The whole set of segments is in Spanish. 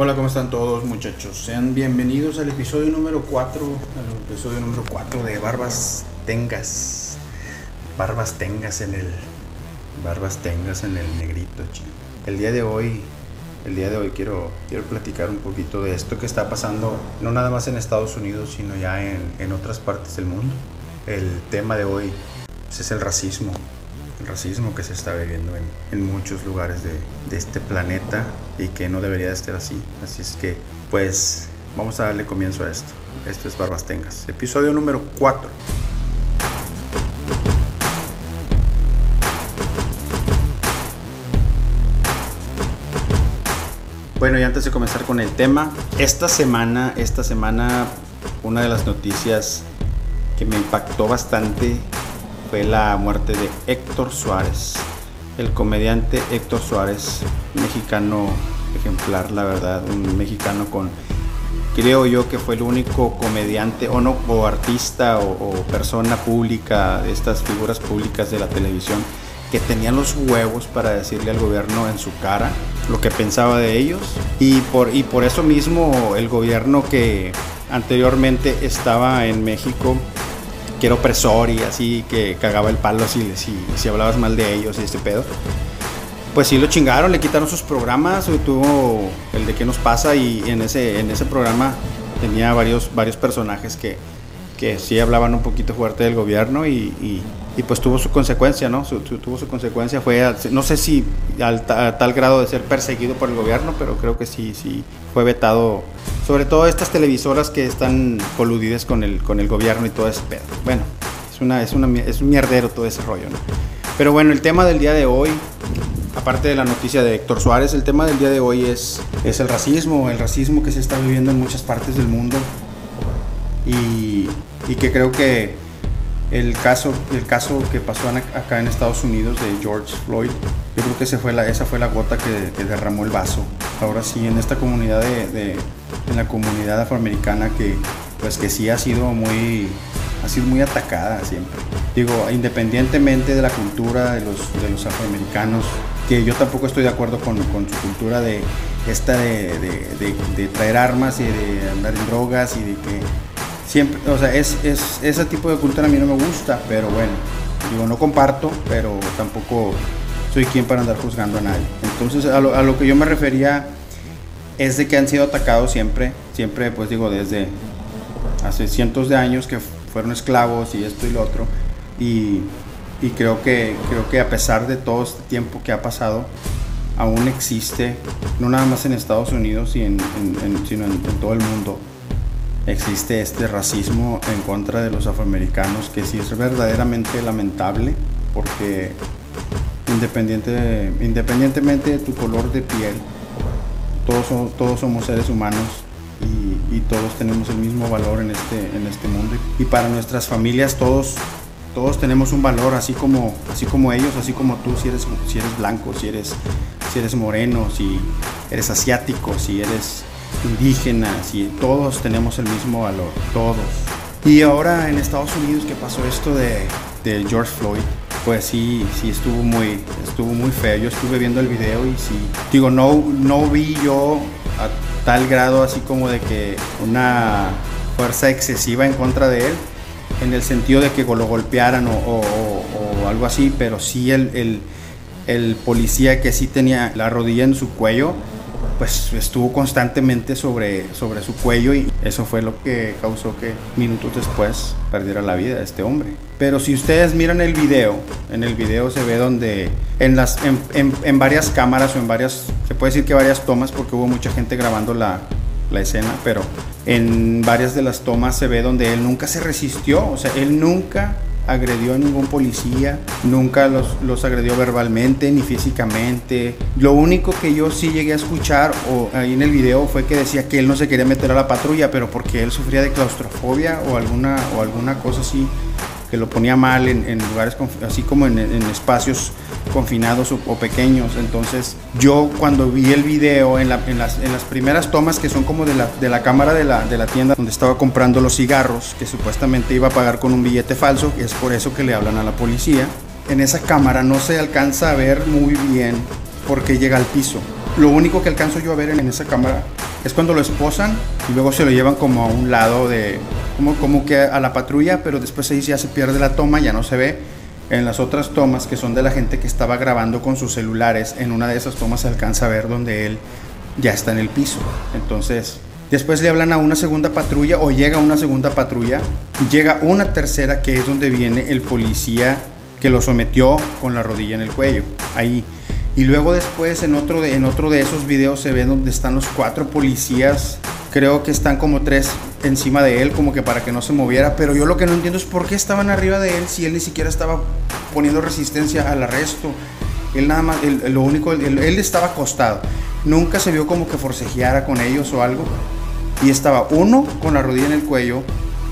Hola, ¿cómo están todos muchachos? Sean bienvenidos al episodio número 4, al episodio número 4 de Barbas Tengas. Barbas Tengas en el Barbas Tengas en el negrito, chico. El día de hoy, el día de hoy quiero quiero platicar un poquito de esto que está pasando no nada más en Estados Unidos, sino ya en, en otras partes del mundo. El tema de hoy es el racismo racismo que se está viviendo en, muchos lugares de, este planeta y que no debería de estar así. Así es que, pues, vamos a darle comienzo a esto. Esto es Barbas Tengas, episodio número 4. Bueno, y antes de comenzar con el tema, esta semana, esta semana, una de las noticias que me impactó bastante fue la muerte de Héctor Suárez, el comediante Héctor Suárez, mexicano ejemplar, la verdad, un mexicano con, creo yo que fue el único comediante o no, o artista o, persona pública, de estas figuras públicas de la televisión, que tenían los huevos para decirle al gobierno en su cara lo que pensaba de ellos. Y por, y por eso mismo el gobierno que anteriormente estaba en México que era opresor y así, que cagaba el palo si, si, si hablabas mal de ellos y este pedo. Pues sí lo chingaron, le quitaron sus programas, tuvo el de qué nos pasa y en ese, en ese programa tenía varios, varios personajes que, que sí hablaban un poquito fuerte del gobierno y, y, y pues tuvo su consecuencia, ¿no? Su, tuvo su consecuencia, fue, no sé si al, a tal grado de ser perseguido por el gobierno, pero creo que sí, sí fue vetado sobre todo estas televisoras que están coludidas con el, con el gobierno y todo ese pedo. Bueno, es, una, es, una, es un mierdero todo ese rollo, ¿no? Pero bueno, el tema del día de hoy, aparte de la noticia de Héctor Suárez, el tema del día de hoy es, es el racismo, el racismo que se está viviendo en muchas partes del mundo y, y que creo que el caso, el caso que pasó acá en Estados Unidos de George Floyd, yo creo que ese fue la, esa fue la gota que, derramó el vaso. Ahora sí, en esta comunidad de, de en la comunidad afroamericana que pues que sí ha sido muy ha sido muy atacada siempre digo independientemente de la cultura de los, de los afroamericanos que yo tampoco estoy de acuerdo con, con su cultura de esta de, de, traer armas y de andar en drogas y de que siempre o sea es, es, ese tipo de cultura a mí no me gusta pero bueno digo no comparto pero tampoco soy quien para andar juzgando a nadie. Entonces a lo, a lo que yo me refería es de que han sido atacados siempre, siempre pues digo desde hace cientos de años que fueron esclavos y esto y lo otro y, y creo que creo que a pesar de todo este tiempo que ha pasado aún existe no nada más en Estados Unidos y en, en, en, sino en, en todo el mundo existe este racismo en contra de los afroamericanos que sí es verdaderamente lamentable porque independiente, independientemente de tu color de piel todos, todos somos seres humanos y, y, todos tenemos el mismo valor en este, en este mundo. Y para nuestras familias todos, todos tenemos un valor, así como, así como ellos, así como tú, si eres, si eres blanco, si eres, si eres moreno, si eres asiático, si eres indígena, si todos tenemos el mismo valor, todos. Y ahora en Estados Unidos que pasó esto de, de George Floyd, pues sí, sí estuvo muy, estuvo muy feo. Yo estuve viendo el video y sí, digo, no, no vi yo a tal grado así como de que una fuerza excesiva en contra de él, en el sentido de que lo golpearan o, algo así, pero sí el, el policía que sí tenía la rodilla en su cuello, pues estuvo constantemente sobre, sobre su cuello y eso fue lo que causó que minutos después perdiera la vida este hombre. Pero si ustedes miran el video, en el video se ve donde en, las, en, en, en varias cámaras o en varias, se puede decir que varias tomas porque hubo mucha gente grabando la, la escena, pero en varias de las tomas se ve donde él nunca se resistió, o sea, él nunca agredió a ningún policía, nunca los, los, agredió verbalmente ni físicamente. Lo único que yo sí llegué a escuchar o ahí en el video fue que decía que él no se quería meter a la patrulla, pero porque él sufría de claustrofobia o alguna, o alguna cosa así que lo ponía mal en, lugares así como en, espacios confinados o, pequeños. Entonces yo cuando vi el video en, la, en, las, primeras tomas que son como de la, cámara de la, de la, tienda donde estaba comprando los cigarros que supuestamente iba a pagar con un billete falso, y es por eso que le hablan a la policía, en esa cámara no se alcanza a ver muy bien porque llega al piso. Lo único que alcanzo yo a ver en esa cámara es cuando lo esposan y luego se lo llevan como a un lado de, como, como que a la patrulla, pero después ahí ya se pierde la toma, ya no se ve. En las otras tomas que son de la gente que estaba grabando con sus celulares, en una de esas tomas se alcanza a ver donde él ya está en el piso. Entonces, después le hablan a una segunda patrulla o llega una segunda patrulla, llega una tercera que es donde viene el policía que lo sometió con la rodilla en el cuello. Ahí y luego después en otro de, en otro de esos videos se ve donde están los cuatro policías. Creo que están como tres encima de él, como que para que no se moviera. Pero yo lo que no entiendo es por qué estaban arriba de él si él ni siquiera estaba poniendo resistencia al arresto. Él nada más, lo único, él, estaba acostado. Nunca se vio como que forcejeara con ellos o algo. Y estaba uno con la rodilla en el cuello,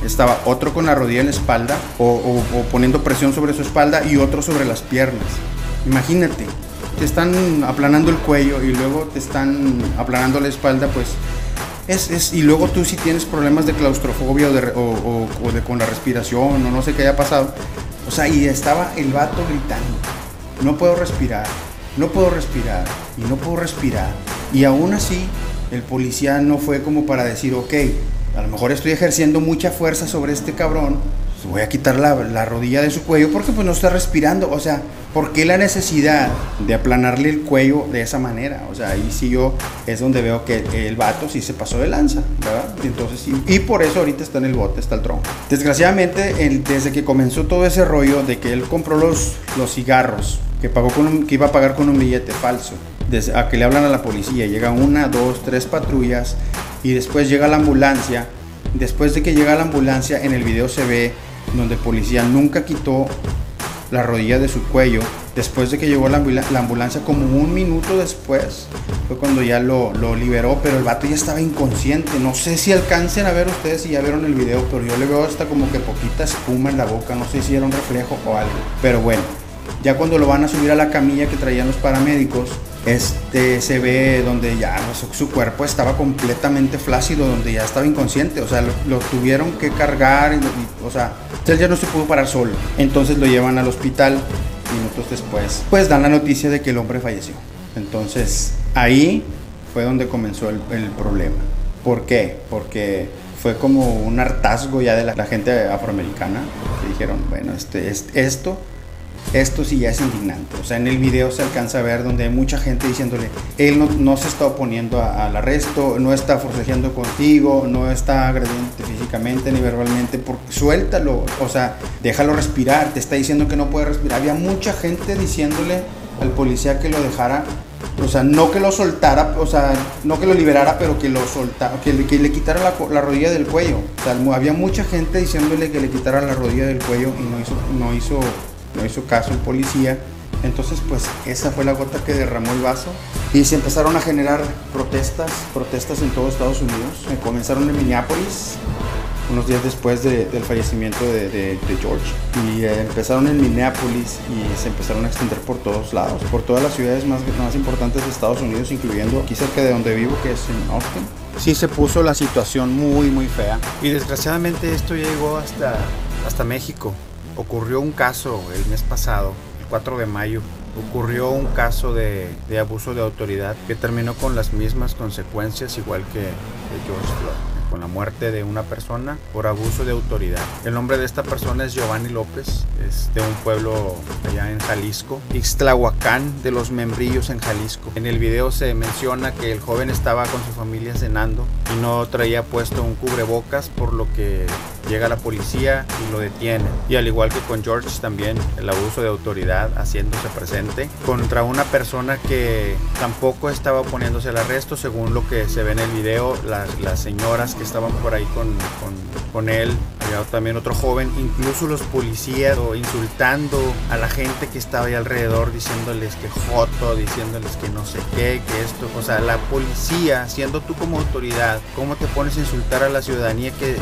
estaba otro con la rodilla en la espalda o poniendo presión sobre su espalda y otro sobre las piernas. Imagínate, te están aplanando el cuello y luego te están aplanando la espalda, pues es, es, y luego tú si tienes problemas de claustrofobia o, de, o, de, con la respiración o no sé qué haya pasado. O sea, y estaba el vato gritando, no puedo respirar, no puedo respirar y no puedo respirar. Y aún así, el policía no fue como para decir, ok, a lo mejor estoy ejerciendo mucha fuerza sobre este cabrón, pues voy a quitar la, la rodilla de su cuello porque pues no está respirando. O sea, ¿Por qué la necesidad de aplanarle el cuello de esa manera? O sea, ahí sí yo es donde veo que el vato sí se pasó de lanza, ¿verdad? Entonces, y, por eso ahorita está en el bote, está el tronco. Desgraciadamente, desde que comenzó todo ese rollo de que él compró los, los cigarros, que, pagó con que iba a pagar con un billete falso, desde a que le hablan a la policía, llegan una, dos, tres patrullas y después llega la ambulancia. Después de que llega la ambulancia, en el video se ve donde policía nunca quitó la rodilla de su cuello. Después de que llegó la, ambulancia, como un minuto después, fue cuando ya lo, lo, liberó, pero el vato ya estaba inconsciente. No sé si alcancen a ver ustedes si ya vieron el video, pero yo le veo hasta como que poquita espuma en la boca. No sé si era un reflejo o algo. Pero bueno, ya cuando lo van a subir a la camilla que traían los paramédicos, este se ve donde ya su, cuerpo estaba completamente flácido, donde ya estaba inconsciente, o sea, lo, tuvieron que cargar, o sea, él ya no se pudo parar solo. Entonces lo llevan al hospital minutos después, pues dan la noticia de que el hombre falleció. Entonces ahí fue donde comenzó el, problema. ¿Por qué? Porque fue como un hartazgo ya de la, gente afroamericana, que dijeron, bueno, este, esto esto sí ya es indignante. O sea, en el video se alcanza a ver donde hay mucha gente diciéndole, él no, se está oponiendo al arresto, no está forcejeando contigo, no está agrediendo físicamente ni verbalmente, porque suéltalo, o sea, déjalo respirar, te está diciendo que no puede respirar. Había mucha gente diciéndole al policía que lo dejara, o sea, no que lo soltara, o sea, no que lo liberara, pero que lo soltara, que le, que le quitara la, la, rodilla del cuello. O sea, había mucha gente diciéndole que le quitara la rodilla del cuello y no hizo, no hizo no hizo caso el policía. Entonces, pues esa fue la gota que derramó el vaso y se empezaron a generar protestas, protestas en todo Estados Unidos. Eh, comenzaron en Minneapolis, unos días después del fallecimiento de, George. Y eh, empezaron en Minneapolis y se empezaron a extender por todos lados, por todas las ciudades más, más importantes de Estados Unidos, incluyendo aquí cerca de donde vivo, que es en Austin. Sí se puso la situación muy, muy fea. Y desgraciadamente esto llegó hasta, hasta México ocurrió un caso el mes pasado, el 4 de mayo, ocurrió un caso de, abuso de autoridad que terminó con las mismas consecuencias igual que, George Floyd con la muerte de una persona por abuso de autoridad. El nombre de esta persona es Giovanni López, es de un pueblo allá en Jalisco, Ixtlahuacán de los Membrillos en Jalisco. En el video se menciona que el joven estaba con su familia cenando y no traía puesto un cubrebocas, por lo que llega la policía y lo detiene. Y al igual que con George también, el abuso de autoridad haciéndose presente contra una persona que tampoco estaba oponiéndose al arresto, según lo que se ve en el video, las, las señoras que estaban por ahí con, con, con él, había también otro joven, incluso los policías insultando a la gente que estaba ahí alrededor, diciéndoles que joto, diciéndoles que no sé qué, que esto, o sea, la policía, siendo tú como autoridad, ¿cómo te pones a insultar a la ciudadanía que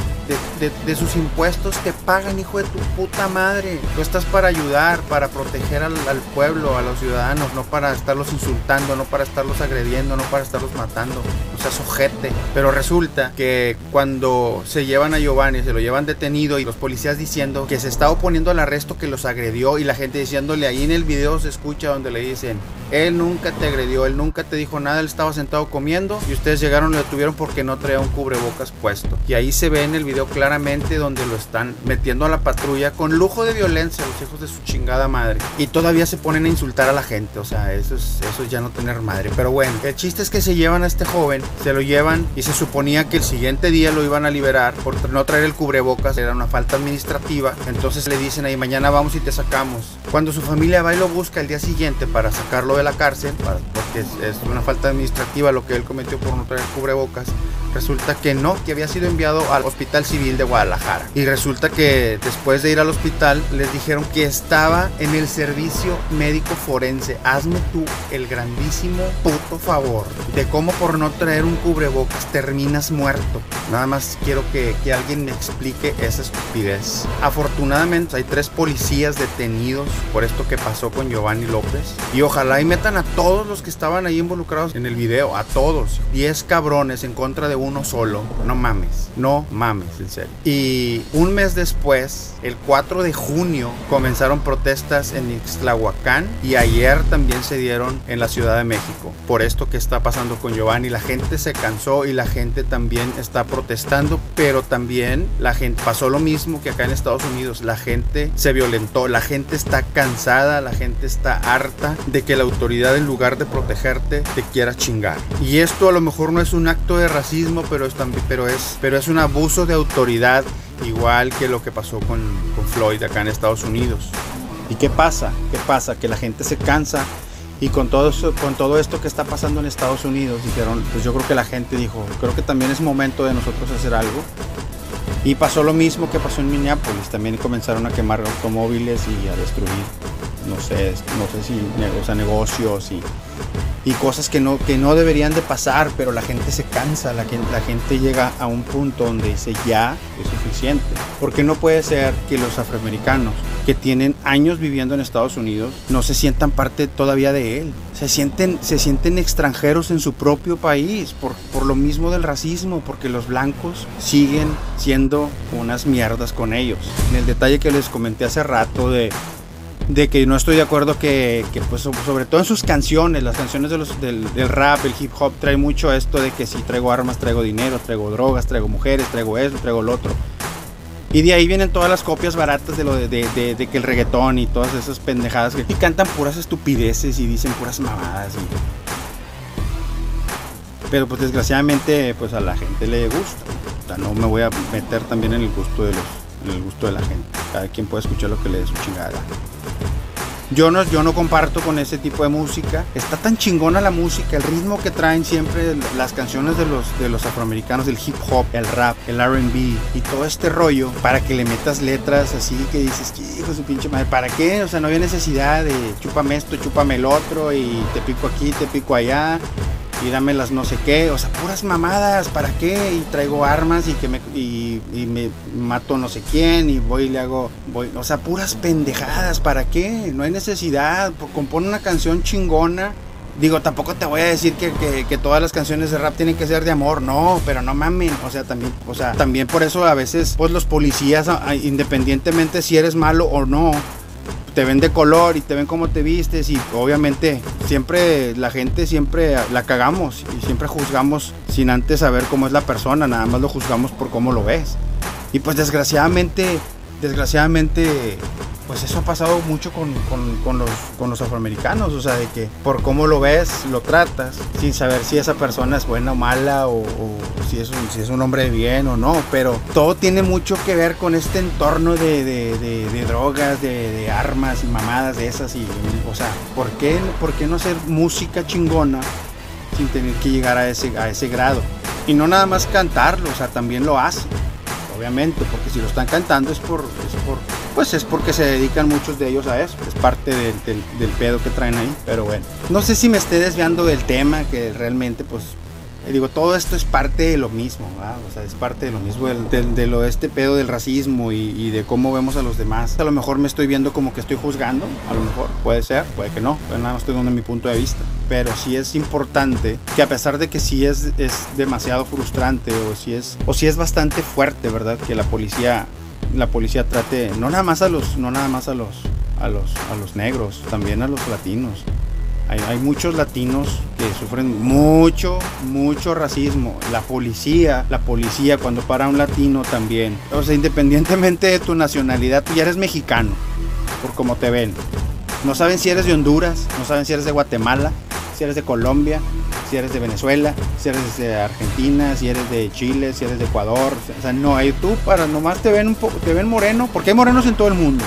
de, de, sus impuestos te pagan, hijo de tu puta madre? Tú estás para ayudar, para proteger al pueblo, a los ciudadanos, no para estarlos insultando, no para estarlos agrediendo, no para estarlos matando, o sea, sojete. Pero resulta que cuando se llevan a Giovanni, se lo llevan detenido y los policías diciendo que se está oponiendo al arresto que los agredió y la gente diciéndole ahí en el video se escucha donde le dicen, Él nunca te agredió, él nunca te dijo nada, él estaba sentado comiendo y ustedes llegaron y lo detuvieron porque no traía un cubrebocas puesto. Y ahí se ve en el video claramente donde lo están metiendo a la patrulla con lujo de violencia, los hijos de su chingada madre. Y todavía se ponen a insultar a la gente, o sea, eso es, eso es ya no tener madre. Pero bueno, el chiste es que se llevan a este joven, se lo llevan y se suponía que el siguiente día lo iban a liberar por no traer el cubrebocas, era una falta administrativa. Entonces le dicen ahí, mañana vamos y te sacamos. Cuando su familia va y lo busca el día siguiente para sacarlo de la cárcel, porque es, una falta administrativa lo que él cometió por no traer cubrebocas, resulta que no, que había sido enviado al Hospital Civil de Guadalajara. Y resulta que después de ir al hospital les dijeron que estaba en el servicio médico forense. Hazme tú el grandísimo puto favor de cómo por no traer un cubrebocas terminas muerto. Nada más quiero que, que alguien me explique esa estupidez. Afortunadamente hay tres policías detenidos por esto que pasó con Giovanni López. Y ojalá y metan a todos los que estaban ahí involucrados en el video, a todos. 10 cabrones en contra de uno solo. No mames, no mames, en serio. Y un mes después, el 4 de junio, comenzaron protestas en Ixtlahuacán y ayer también se dieron en la Ciudad de México. Por esto que está pasando con Giovanni, la gente se cansó y la gente también está protestando, pero también la gente pasó lo mismo que acá en Estados Unidos. La gente se violentó, la gente está cansada, la gente está harta de que la autoridad en lugar de protegerte te quiera chingar. Y esto a lo mejor no es un acto de racismo pero es, también, pero es, pero es un abuso de autoridad igual que lo que pasó con, con Floyd acá en Estados Unidos. ¿Y qué pasa? ¿Qué pasa? Que la gente se cansa y con todo, eso, con todo esto que está pasando en Estados Unidos, dijeron, pues yo creo que la gente dijo, creo que también es momento de nosotros hacer algo. Y pasó lo mismo que pasó en Minneapolis, también comenzaron a quemar automóviles y a destruir, no sé, no sé si o sea, negocios y y cosas que no, que no deberían de pasar, pero la gente se cansa, la, la gente llega a un punto donde dice ya es suficiente. Porque no puede ser que los afroamericanos que tienen años viviendo en Estados Unidos no se sientan parte todavía de él. Se sienten, se sienten extranjeros en su propio país por, por lo mismo del racismo, porque los blancos siguen siendo unas mierdas con ellos. En el detalle que les comenté hace rato de de que no estoy de acuerdo que, pues sobre todo en sus canciones, las canciones de los, del, rap, el hip hop, trae mucho esto de que si traigo armas, traigo dinero, traigo drogas, traigo mujeres, traigo eso, traigo lo otro. Y de ahí vienen todas las copias baratas de lo de, de, que el reggaetón y todas esas pendejadas que y cantan puras estupideces y dicen puras mamadas. Pero pues desgraciadamente pues a la gente le gusta. O sea, no me voy a meter también en el gusto de los, en el gusto de la gente. Cada quien puede escuchar lo que le dé su chingada. Yo no, yo no comparto con ese tipo de música. Está tan chingona la música, el ritmo que traen siempre las canciones de los, de los afroamericanos, el hip hop, el rap, el RB y todo este rollo para que le metas letras así que dices, hijo de su pinche madre, ¿para qué? O sea, no había necesidad de chúpame esto, chúpame el otro y te pico aquí, te pico allá y dame las no sé qué, o sea, puras mamadas, ¿para qué? Y traigo armas y que me y, me mato no sé quién y voy y le hago voy, o sea, puras pendejadas, ¿para qué? No hay necesidad, compone una canción chingona. Digo, tampoco te voy a decir que, que, todas las canciones de rap tienen que ser de amor, no, pero no mamen, o sea, también, o sea, también por eso a veces, pues los policías, independientemente si eres malo o no, te ven de color y te ven cómo te vistes y obviamente siempre la gente siempre la cagamos y siempre juzgamos sin antes saber cómo es la persona, nada más lo juzgamos por cómo lo ves. Y pues desgraciadamente, desgraciadamente pues eso ha pasado mucho con, los, con, los, afroamericanos, o sea, de que por cómo lo ves, lo tratas, sin saber si esa persona es buena o mala, o, si, es un, si es un hombre de bien o no, pero todo tiene mucho que ver con este entorno de, drogas, de, armas y mamadas de esas, y, o sea, ¿por qué, ¿por qué no hacer música chingona sin tener que llegar a ese, a ese grado? Y no nada más cantarlo, o sea, también lo hacen obviamente, porque si lo están cantando es por, es por pues es porque se dedican muchos de ellos a eso, es parte del, del, pedo que traen ahí, pero bueno, no sé si me esté desviando del tema, que realmente pues digo, todo esto es parte de lo mismo, o sea, es parte de lo mismo, de lo este pedo del racismo y, de cómo vemos a los demás. A lo mejor me estoy viendo como que estoy juzgando, a lo mejor, puede ser, puede que no, pero nada más estoy dando mi punto de vista. Pero sí es importante que a pesar de que sí es, es demasiado frustrante o si es, o si es bastante fuerte, ¿verdad? Que la policía la policía trate no nada más a los no nada más a los a los a los negros, también a los latinos. Hay, muchos latinos que sufren mucho, mucho racismo. La policía, la policía cuando para un latino también. O sea, independientemente de tu nacionalidad, tú ya eres mexicano, por cómo te ven. No saben si eres de Honduras, no saben si eres de Guatemala, si eres de Colombia, si eres de Venezuela, si eres de Argentina, si eres de Chile, si eres de Ecuador. O sea, no hay tú para nomás te ven un te ven moreno, porque hay morenos en todo el mundo.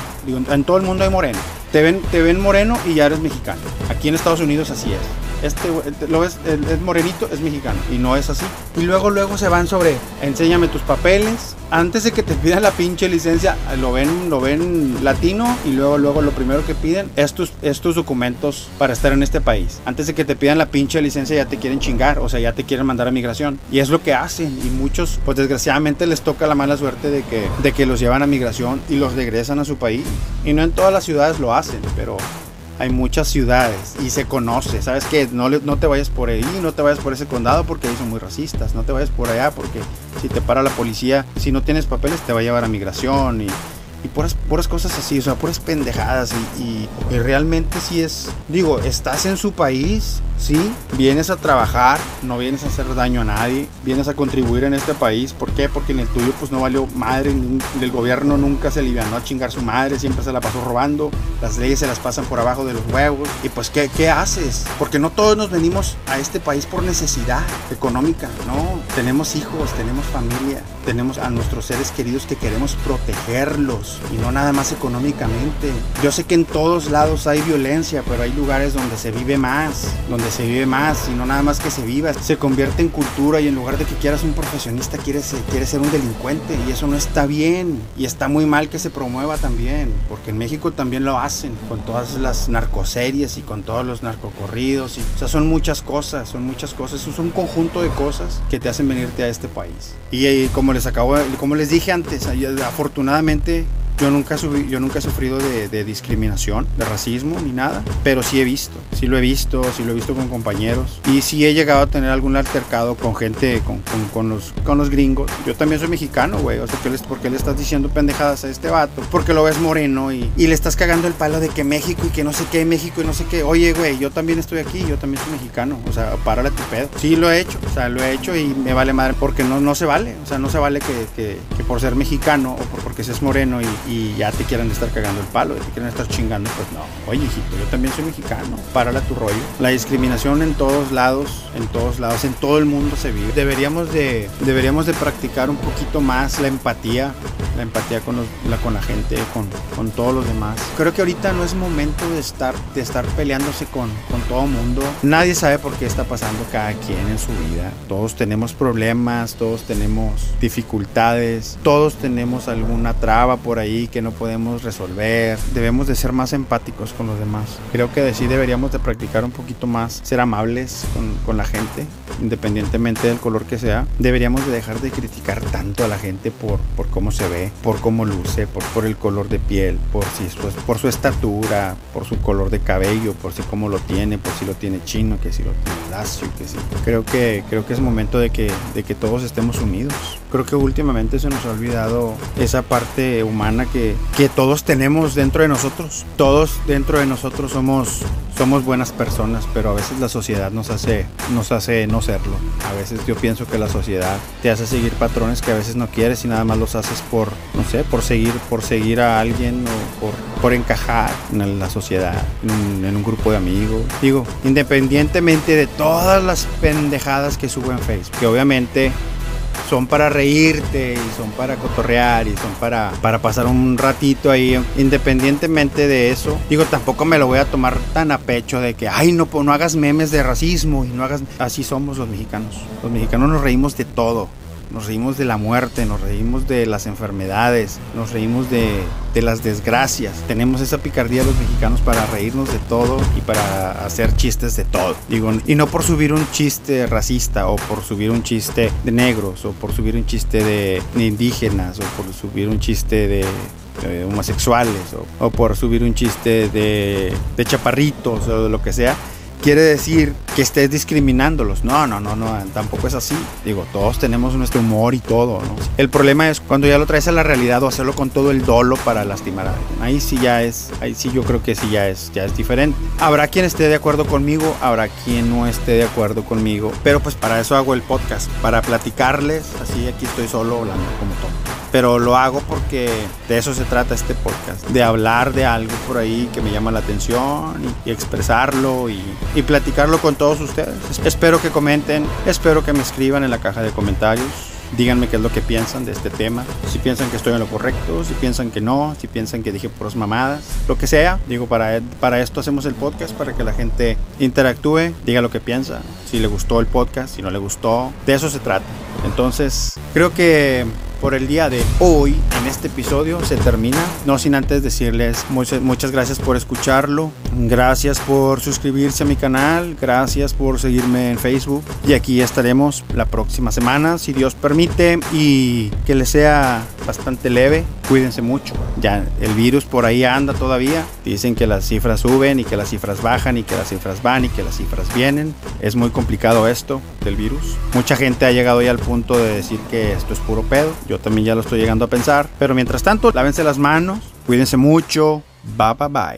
En todo el mundo hay morenos. Te ven, te ven moreno y ya eres mexicano. Aquí en Estados Unidos así es este lo ves, es morenito, es mexicano. Y no es así. Y luego, luego se van sobre, enséñame tus papeles. Antes de que te pidan la pinche licencia, lo ven, lo ven latino y luego, luego lo primero que piden es tus, es tus documentos para estar en este país. Antes de que te pidan la pinche licencia ya te quieren chingar, o sea, ya te quieren mandar a migración. Y es lo que hacen. Y muchos, pues desgraciadamente les toca la mala suerte de que, de que los llevan a migración y los regresan a su país. Y no en todas las ciudades lo hacen, pero hay muchas ciudades y se conoce, ¿sabes qué? No, no te vayas por ahí, no te vayas por ese condado porque ahí son muy racistas, no te vayas por allá porque si te para la policía, si no tienes papeles te va a llevar a migración y, y puras, puras cosas así, o sea, puras pendejadas y, y, y realmente si es, digo, estás en su país, Sí, vienes a trabajar, no vienes a hacer daño a nadie, vienes a contribuir en este país. ¿Por qué? Porque en el tuyo pues no valió madre, el gobierno nunca se alivianó a chingar su madre, siempre se la pasó robando, las leyes se las pasan por abajo de los huevos. Y pues ¿qué, qué haces? Porque no todos nos venimos a este país por necesidad económica, no. Tenemos hijos, tenemos familia, tenemos a nuestros seres queridos que queremos protegerlos y no nada más económicamente. Yo sé que en todos lados hay violencia, pero hay lugares donde se vive más, donde se vive más y no nada más que se viva, se convierte en cultura y en lugar de que quieras un profesionista quieres, quieres ser un delincuente y eso no está bien y está muy mal que se promueva también, porque en México también lo hacen con todas las narcoseries y con todos los narcocorridos, y, o sea, son muchas cosas, son muchas cosas, es un conjunto de cosas que te hacen venirte a este país. Y, y como les acabo, como les dije antes, afortunadamente yo nunca, subí, yo nunca he sufrido de, de, discriminación, de racismo ni nada, pero sí he visto, sí lo he visto, sí lo he visto con compañeros y sí he llegado a tener algún altercado con gente, con, con, con los, con los gringos. Yo también soy mexicano, güey, o sea, ¿qué les, ¿por qué le estás diciendo pendejadas a este vato? Porque lo ves moreno y, y le estás cagando el palo de que México y que no sé qué, México y no sé qué. Oye, güey, yo también estoy aquí, yo también soy mexicano, o sea, párale tu pedo. Sí lo he hecho, o sea, lo he hecho y me vale madre porque no, no se vale, o sea, no se vale que, que, que por ser mexicano o por, porque seas moreno y y ya te quieran estar cagando el palo, te quieren estar chingando, pues no. Oye, hijito, yo también soy mexicano, párala tu rollo. La discriminación en todos lados, en todos lados, en todo el mundo se vive. Deberíamos de, deberíamos de practicar un poquito más la empatía, la empatía con, la, con la gente, con, con todos los demás. Creo que ahorita no es momento de estar, de estar peleándose con, con todo mundo. Nadie sabe por qué está pasando cada quien en su vida. Todos tenemos problemas, todos tenemos dificultades, todos tenemos alguna traba por ahí que no podemos resolver. Debemos de ser más empáticos con los demás. Creo que sí deberíamos de practicar un poquito más, ser amables con, con la gente, independientemente del color que sea. Deberíamos de dejar de criticar tanto a la gente por, por cómo se ve, por cómo luce, por, por el color de piel, por, si, por su estatura, por su color de cabello, por si cómo lo tiene, por si lo tiene chino, que si lo tiene lacio, que si. Creo que, creo que es momento de que, de que todos estemos unidos. Creo que últimamente se nos ha olvidado esa parte humana que, que todos tenemos dentro de nosotros. Todos dentro de nosotros somos, somos buenas personas, pero a veces la sociedad nos hace, nos hace no serlo. A veces yo pienso que la sociedad te hace seguir patrones que a veces no quieres y nada más los haces por, no sé, por seguir, por seguir a alguien o por, encajar en la sociedad, en un, en un grupo de amigos. Digo, independientemente de todas las pendejadas que subo en Facebook, que obviamente son para reírte y son para cotorrear y son para, para pasar un ratito ahí. Independientemente de eso, digo, tampoco me lo voy a tomar tan a pecho de que, ay, no, no hagas memes de racismo y no hagas... Así somos los mexicanos. Los mexicanos nos reímos de todo. Nos reímos de la muerte, nos reímos de las enfermedades, nos reímos de, las desgracias. Tenemos esa picardía los mexicanos para reírnos de todo y para hacer chistes de todo. Digo, y no por subir un chiste racista o por subir un chiste de negros o por subir un chiste de, indígenas o por subir un chiste de, de homosexuales o, o, por subir un chiste de, de chaparritos o de lo que sea quiere decir que estés discriminándolos. No, no, no, no, tampoco es así. Digo, todos tenemos nuestro humor y todo, ¿no? El problema es cuando ya lo traes a la realidad o hacerlo con todo el dolo para lastimar a alguien. Ahí sí ya es, ahí sí yo creo que sí ya es, ya es diferente. Habrá quien esté de acuerdo conmigo, habrá quien no esté de acuerdo conmigo, pero pues para eso hago el podcast, para platicarles, así aquí estoy solo hablando como todo pero lo hago porque de eso se trata este podcast, de hablar de algo por ahí que me llama la atención y, expresarlo y, platicarlo con todos ustedes. Espero que comenten, espero que me escriban en la caja de comentarios. Díganme qué es lo que piensan de este tema. Si piensan que estoy en lo correcto, si piensan que no, si piensan que dije puras mamadas, lo que sea. Digo, para, para esto hacemos el podcast, para que la gente interactúe, diga lo que piensa, si le gustó el podcast, si no le gustó. De eso se trata. Entonces, creo que por el día de hoy en este episodio se termina. No sin antes decirles muchas, muchas gracias por escucharlo. Gracias por suscribirse a mi canal. Gracias por seguirme en Facebook. Y aquí estaremos la próxima semana, si Dios permite. Y que les sea bastante leve. Cuídense mucho. Ya el virus por ahí anda todavía. Dicen que las cifras suben y que las cifras bajan y que las cifras van y que las cifras vienen. Es muy complicado esto del virus. Mucha gente ha llegado ya al punto de decir que esto es puro pedo. Yo también ya lo estoy llegando a pensar. Pero mientras tanto, lávense las manos, cuídense mucho. Bye bye bye.